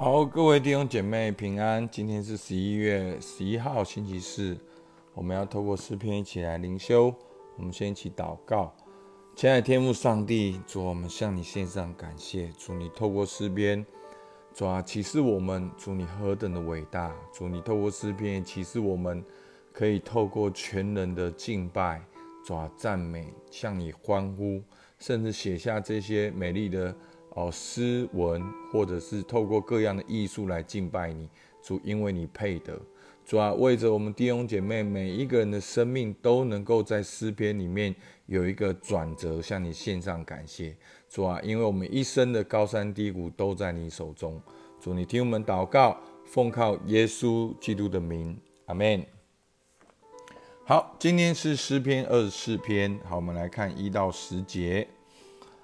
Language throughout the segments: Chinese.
好，各位弟兄姐妹平安。今天是十一月十一号，星期四。我们要透过诗篇一起来灵修。我们先一起祷告，亲爱的天父上帝，主，我们向你献上感谢。主，你透过诗篇，主啊，启示我们，主你何等的伟大。主，你透过诗篇启示我们，可以透过全人的敬拜，主啊，赞美，向你欢呼，甚至写下这些美丽的。哦，诗文或者是透过各样的艺术来敬拜你，主，因为你配得。主啊，为着我们弟兄姐妹每一个人的生命都能够在诗篇里面有一个转折，向你献上感谢。主啊，因为我们一生的高山低谷都在你手中。主，你听我们祷告，奉靠耶稣基督的名，阿门。好，今天是诗篇二十四篇。好，我们来看一到十节。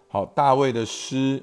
好，大卫的诗。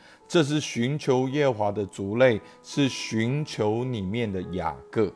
这是寻求耶华的族类，是寻求里面的雅各。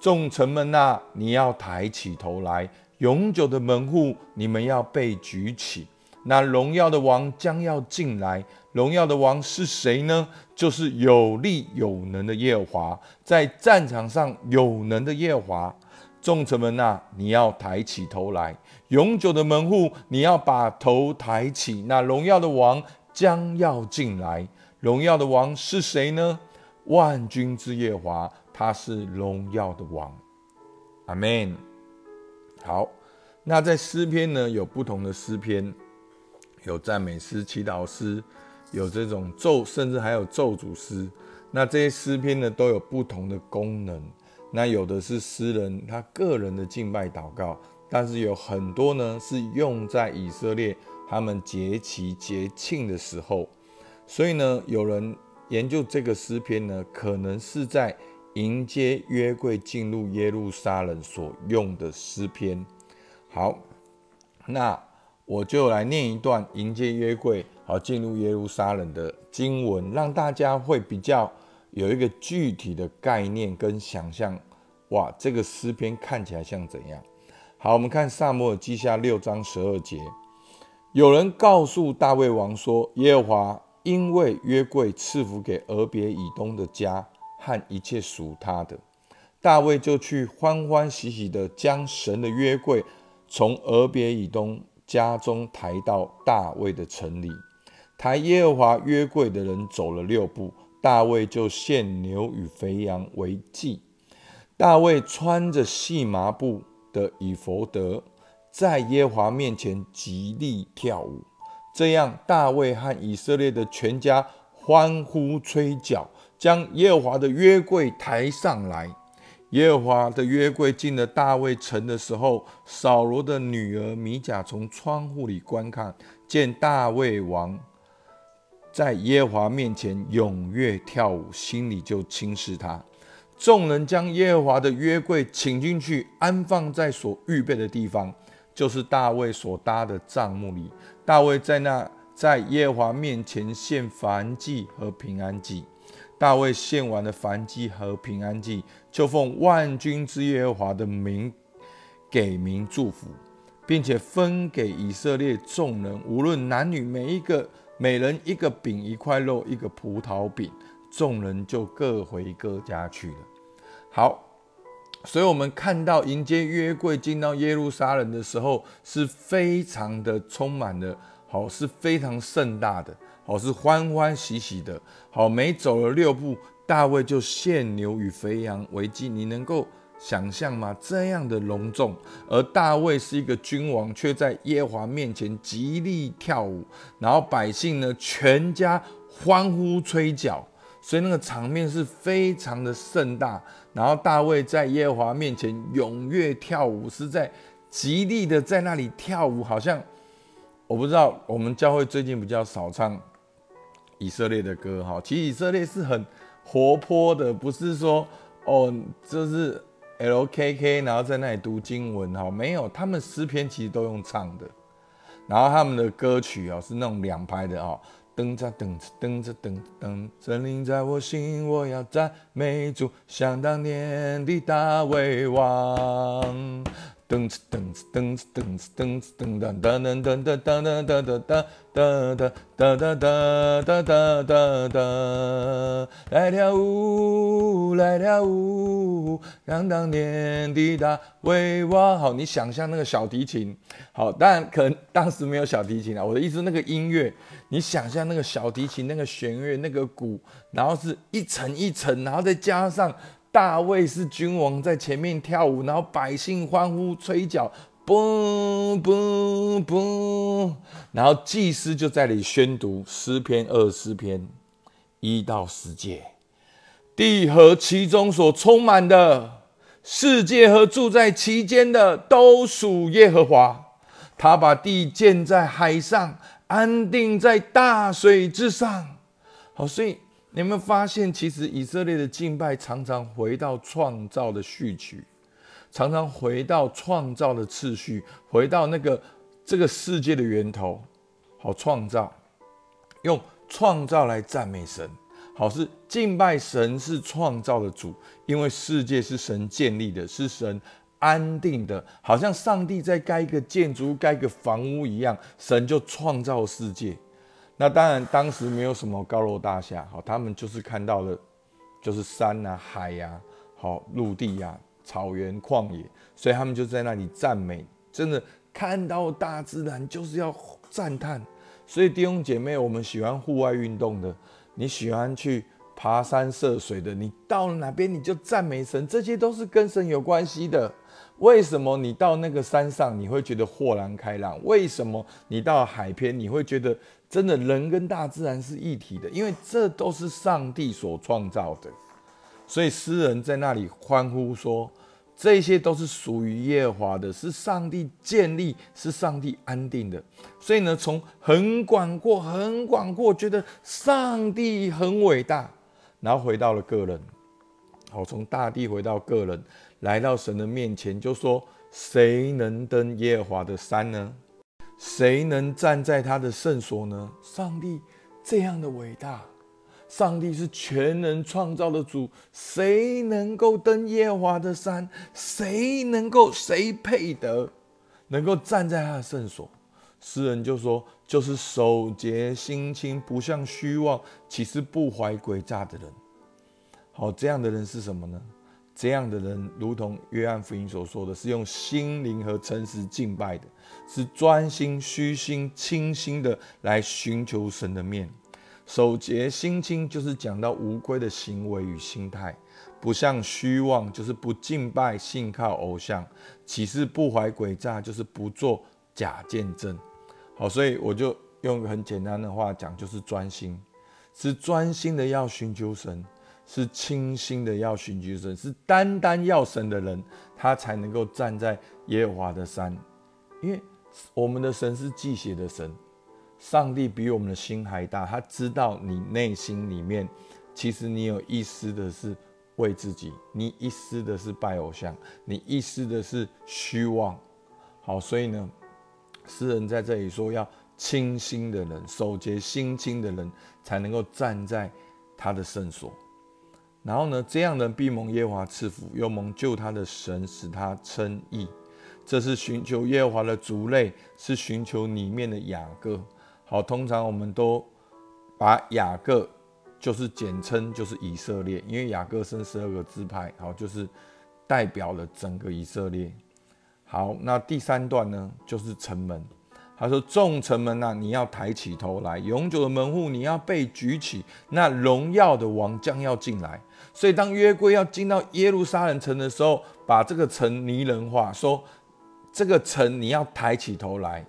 众臣们呐，你要抬起头来，永久的门户，你们要被举起。那荣耀的王将要进来。荣耀的王是谁呢？就是有力有能的耶华，在战场上有能的耶华。众臣们呐，你要抬起头来，永久的门户，你要把头抬起。那荣耀的王。将要进来，荣耀的王是谁呢？万军之耶华，他是荣耀的王。阿门。好，那在诗篇呢，有不同的诗篇，有赞美诗、祈祷诗，有这种咒，甚至还有咒诅诗。那这些诗篇呢，都有不同的功能。那有的是诗人他个人的敬拜祷告，但是有很多呢，是用在以色列。他们节期节庆的时候，所以呢，有人研究这个诗篇呢，可能是在迎接约柜进入耶路撒冷所用的诗篇。好，那我就来念一段迎接约柜好进入耶路撒冷的经文，让大家会比较有一个具体的概念跟想象。哇，这个诗篇看起来像怎样？好，我们看萨摩尔记下六章十二节。有人告诉大卫王说：“耶和华因为约柜赐福给俄别以东的家和一切属他的，大卫就去欢欢喜喜的将神的约柜从俄别以东家中抬到大卫的城里。抬耶和华约柜的人走了六步，大卫就献牛与肥羊为祭。大卫穿着细麻布的以弗得。”在耶和华面前极力跳舞，这样大卫和以色列的全家欢呼吹角，将耶和华的约柜抬上来。耶和华的约柜进了大卫城的时候，扫罗的女儿米甲从窗户里观看，见大卫王在耶和华面前踊跃跳舞，心里就轻视他。众人将耶和华的约柜请进去，安放在所预备的地方。就是大卫所搭的帐幕里，大卫在那在耶和华面前献燔祭和平安祭。大卫献完了燔祭和平安祭，就奉万军之耶和华的名给民祝福，并且分给以色列众人，无论男女，每一个每人一个饼一块肉一个葡萄饼，众人就各回各家去了。好。所以，我们看到迎接约柜进到耶路撒冷的时候，是非常的充满的，好，是非常盛大的，好，是欢欢喜喜的。好，每走了六步，大卫就献牛与肥羊为祭。你能够想象吗？这样的隆重，而大卫是一个君王，却在耶和华面前极力跳舞，然后百姓呢，全家欢呼吹角。所以那个场面是非常的盛大，然后大卫在耶和华面前踊跃跳舞，是在极力的在那里跳舞，好像我不知道我们教会最近比较少唱以色列的歌哈，其实以色列是很活泼的，不是说哦，就是 LKK，然后在那里读经文哈，没有，他们诗篇其实都用唱的，然后他们的歌曲哦是那种两拍的哦。噔着噔着噔着噔噔，森林在我心，我要赞美主，想当年的大卫王。噔哧噔哧噔哧噔哧噔哧噔噔噔噔噔噔噔噔噔噔噔噔噔噔噔噔噔，来跳舞，来跳舞，让当年的大卫王。好，你想象那个小提琴，好，当然可能当时没有小提琴啊。我的意思，那个音乐，你想象那个小提琴，那个弦乐，那个鼓，然后是一层一层，然后再加上。大卫是君王，在前面跳舞，然后百姓欢呼吹角，嘣嘣嘣，然后祭司就在里宣读诗篇二十篇一到十节，地和其中所充满的世界和住在其间的都属耶和华，他把地建在海上，安定在大水之上。好，所以。你有没有发现，其实以色列的敬拜常常回到创造的序曲，常常回到创造的次序，回到那个这个世界的源头。好，创造用创造来赞美神。好，是敬拜神是创造的主，因为世界是神建立的，是神安定的，好像上帝在盖一个建筑、盖一个房屋一样，神就创造世界。那当然，当时没有什么高楼大厦，好，他们就是看到了，就是山啊、海呀、好陆地呀、草原、旷野，所以他们就在那里赞美。真的看到大自然就是要赞叹。所以弟兄姐妹，我们喜欢户外运动的，你喜欢去爬山涉水的，你到了哪边你就赞美神，这些都是跟神有关系的。为什么你到那个山上你会觉得豁然开朗？为什么你到海边你会觉得？真的，人跟大自然是一体的，因为这都是上帝所创造的，所以诗人在那里欢呼说：“这些都是属于耶和华的，是上帝建立，是上帝安定的。”所以呢，从很广阔、很广阔，觉得上帝很伟大，然后回到了个人，好，从大地回到个人，来到神的面前，就说：“谁能登耶和华的山呢？”谁能站在他的圣所呢？上帝这样的伟大，上帝是全能创造的主，谁能够登耶和华的山？谁能够？谁配得能够站在他的圣所？诗人就说：“就是守节心清，不像虚妄，其实不怀诡诈的人。”好，这样的人是什么呢？这样的人，如同约翰福音所说的是用心灵和诚实敬拜的，是专心、虚心、清心的来寻求神的面。守节心清，就是讲到无归的行为与心态，不像虚妄，就是不敬拜、信靠偶像，岂是不怀诡诈，就是不做假见证。好，所以我就用个很简单的话讲，就是专心，是专心的要寻求神。是清心的要寻求神，是单单要神的人，他才能够站在耶和华的山。因为我们的神是祭血的神，上帝比我们的心还大，他知道你内心里面，其实你有一丝的是为自己，你一丝的是拜偶像，你一丝的是虚妄。好，所以呢，诗人在这里说，要清心的人，守节心清的人，才能够站在他的圣所。然后呢，这样的必蒙耶和华赐福，又蒙救他的神使他称义。这是寻求耶和华的族类，是寻求里面的雅各。好，通常我们都把雅各就是简称就是以色列，因为雅各生十二个支派，好，就是代表了整个以色列。好，那第三段呢，就是城门。他说：“众臣们呐，你要抬起头来；永久的门户，你要被举起。那荣耀的王将要进来。所以，当约柜要进到耶路撒冷城的时候，把这个城拟人化，说这个城你要抬起头来，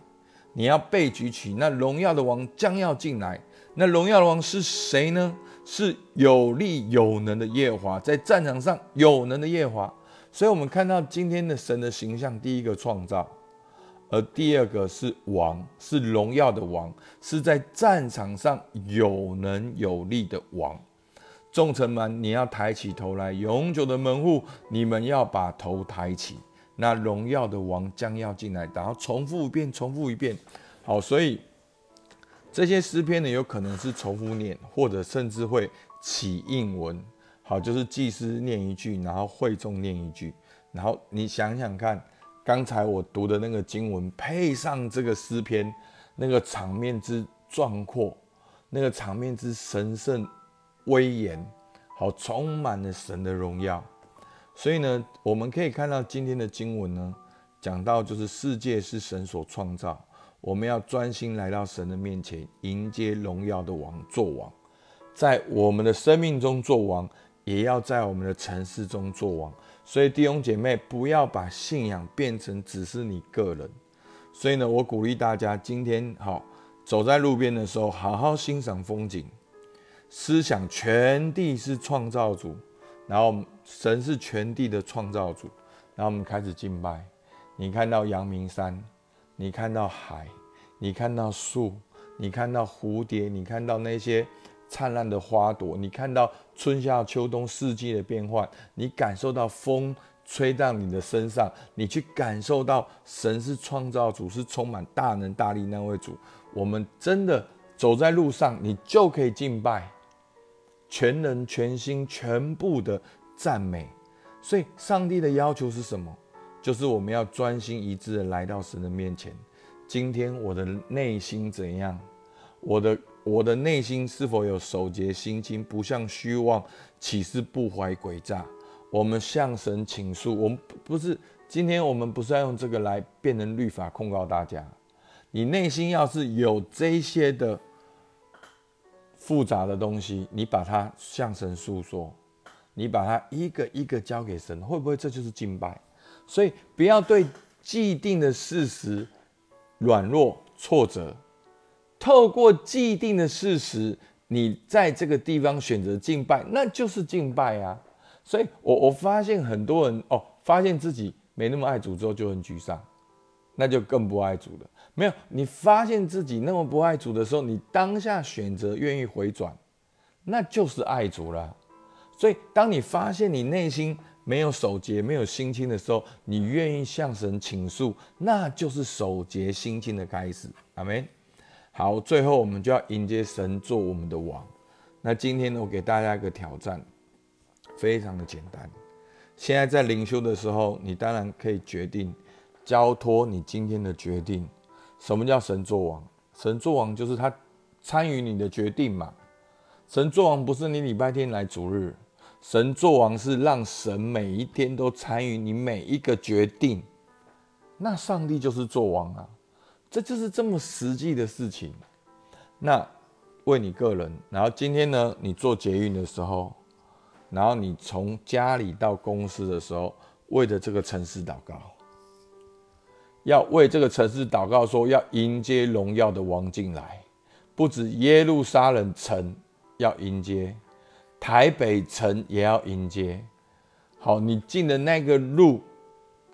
你要被举起。那荣耀的王将要进来。那荣耀的王是谁呢？是有力有能的耶和华，在战场上有能的耶和华。所以，我们看到今天的神的形象，第一个创造。”而第二个是王，是荣耀的王，是在战场上有能有力的王。众臣们，你要抬起头来，永久的门户，你们要把头抬起。那荣耀的王将要进来，然后重复一遍，重复一遍。好，所以这些诗篇呢，有可能是重复念，或者甚至会起应文。好，就是祭司念一句，然后会众念一句，然后你想想看，刚才我读的那个经文配上这个诗篇，那个场面之壮阔，那个场面之神圣。威严，好，充满了神的荣耀。所以呢，我们可以看到今天的经文呢，讲到就是世界是神所创造，我们要专心来到神的面前，迎接荣耀的王做王，在我们的生命中做王，也要在我们的城市中做王。所以弟兄姐妹，不要把信仰变成只是你个人。所以呢，我鼓励大家今天好走在路边的时候，好好欣赏风景。思想全地是创造主，然后神是全地的创造主，然后我们开始敬拜。你看到阳明山，你看到海，你看到树，你看到蝴蝶，你看到那些灿烂的花朵，你看到春夏秋冬四季的变换，你感受到风吹到你的身上，你去感受到神是创造主，是充满大能大力那位主。我们真的走在路上，你就可以敬拜。全人、全心、全部的赞美，所以上帝的要求是什么？就是我们要专心一致的来到神的面前。今天我的内心怎样？我的我的内心是否有守节心经？不像虚妄，岂是不怀诡诈？我们向神请诉。我们不是今天我们不是要用这个来变成律法控告大家。你内心要是有这些的。复杂的东西，你把它向神诉说，你把它一个一个交给神，会不会这就是敬拜？所以不要对既定的事实软弱挫折，透过既定的事实，你在这个地方选择敬拜，那就是敬拜啊！所以我我发现很多人哦，发现自己没那么爱主之后就很沮丧，那就更不爱主了。没有，你发现自己那么不爱主的时候，你当下选择愿意回转，那就是爱主了。所以，当你发现你内心没有守节、没有心清的时候，你愿意向神倾诉，那就是守节心清的开始。阿门。好，最后我们就要迎接神做我们的王。那今天呢，我给大家一个挑战，非常的简单。现在在灵修的时候，你当然可以决定交托你今天的决定。什么叫神作王？神作王就是他参与你的决定嘛。神作王不是你礼拜天来主日，神作王是让神每一天都参与你每一个决定。那上帝就是作王啊，这就是这么实际的事情。那为你个人，然后今天呢，你做捷运的时候，然后你从家里到公司的时候，为着这个城市祷告。要为这个城市祷告，说要迎接荣耀的王进来，不止耶路撒冷城要迎接，台北城也要迎接。好，你进的那个路，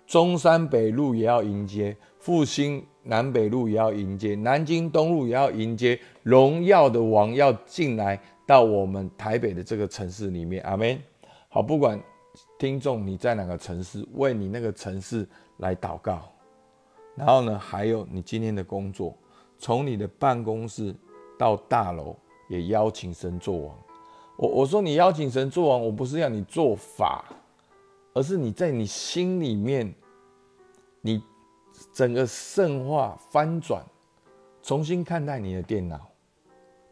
中山北路也要迎接，复兴南北路也要迎接，南京东路也要迎接，荣耀的王要进来到我们台北的这个城市里面。阿门。好，不管听众你在哪个城市，为你那个城市来祷告。然后呢，还有你今天的工作，从你的办公室到大楼，也邀请神做王。我我说你邀请神做王，我不是要你做法，而是你在你心里面，你整个圣化翻转，重新看待你的电脑，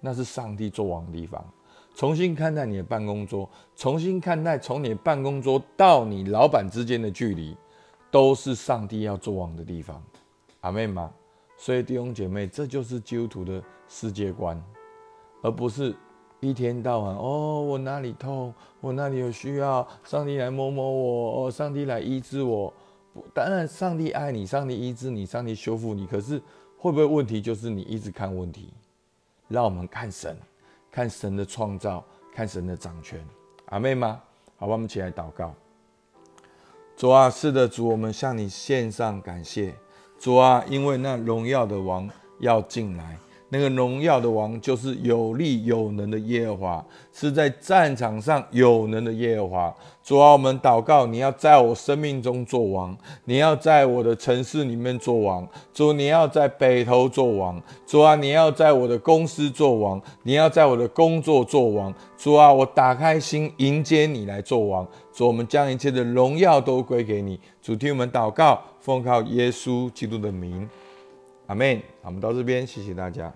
那是上帝做王的地方。重新看待你的办公桌，重新看待从你的办公桌到你老板之间的距离，都是上帝要做王的地方。阿妹吗？所以弟兄姐妹，这就是基督徒的世界观，而不是一天到晚哦，我哪里痛，我哪里有需要，上帝来摸摸我，哦，上帝来医治我。当然，上帝爱你，上帝医治你，上帝修复你。可是会不会问题就是你一直看问题？让我们看神，看神的创造，看神的掌权。阿妹吗？好吧，我们起来祷告。主啊，是的，主，我们向你献上感谢。主啊，因为那荣耀的王要进来，那个荣耀的王就是有力有能的耶和华，是在战场上有能的耶和华。主啊，我们祷告，你要在我生命中做王，你要在我的城市里面做王。主，你要在北头做王。主啊，你要在我的公司做王，你要在我的工作做王。主啊，我打开心迎接你来做王。主，我们将一切的荣耀都归给你。主，听我们祷告，奉靠耶稣基督的名，阿门。我们到这边，谢谢大家。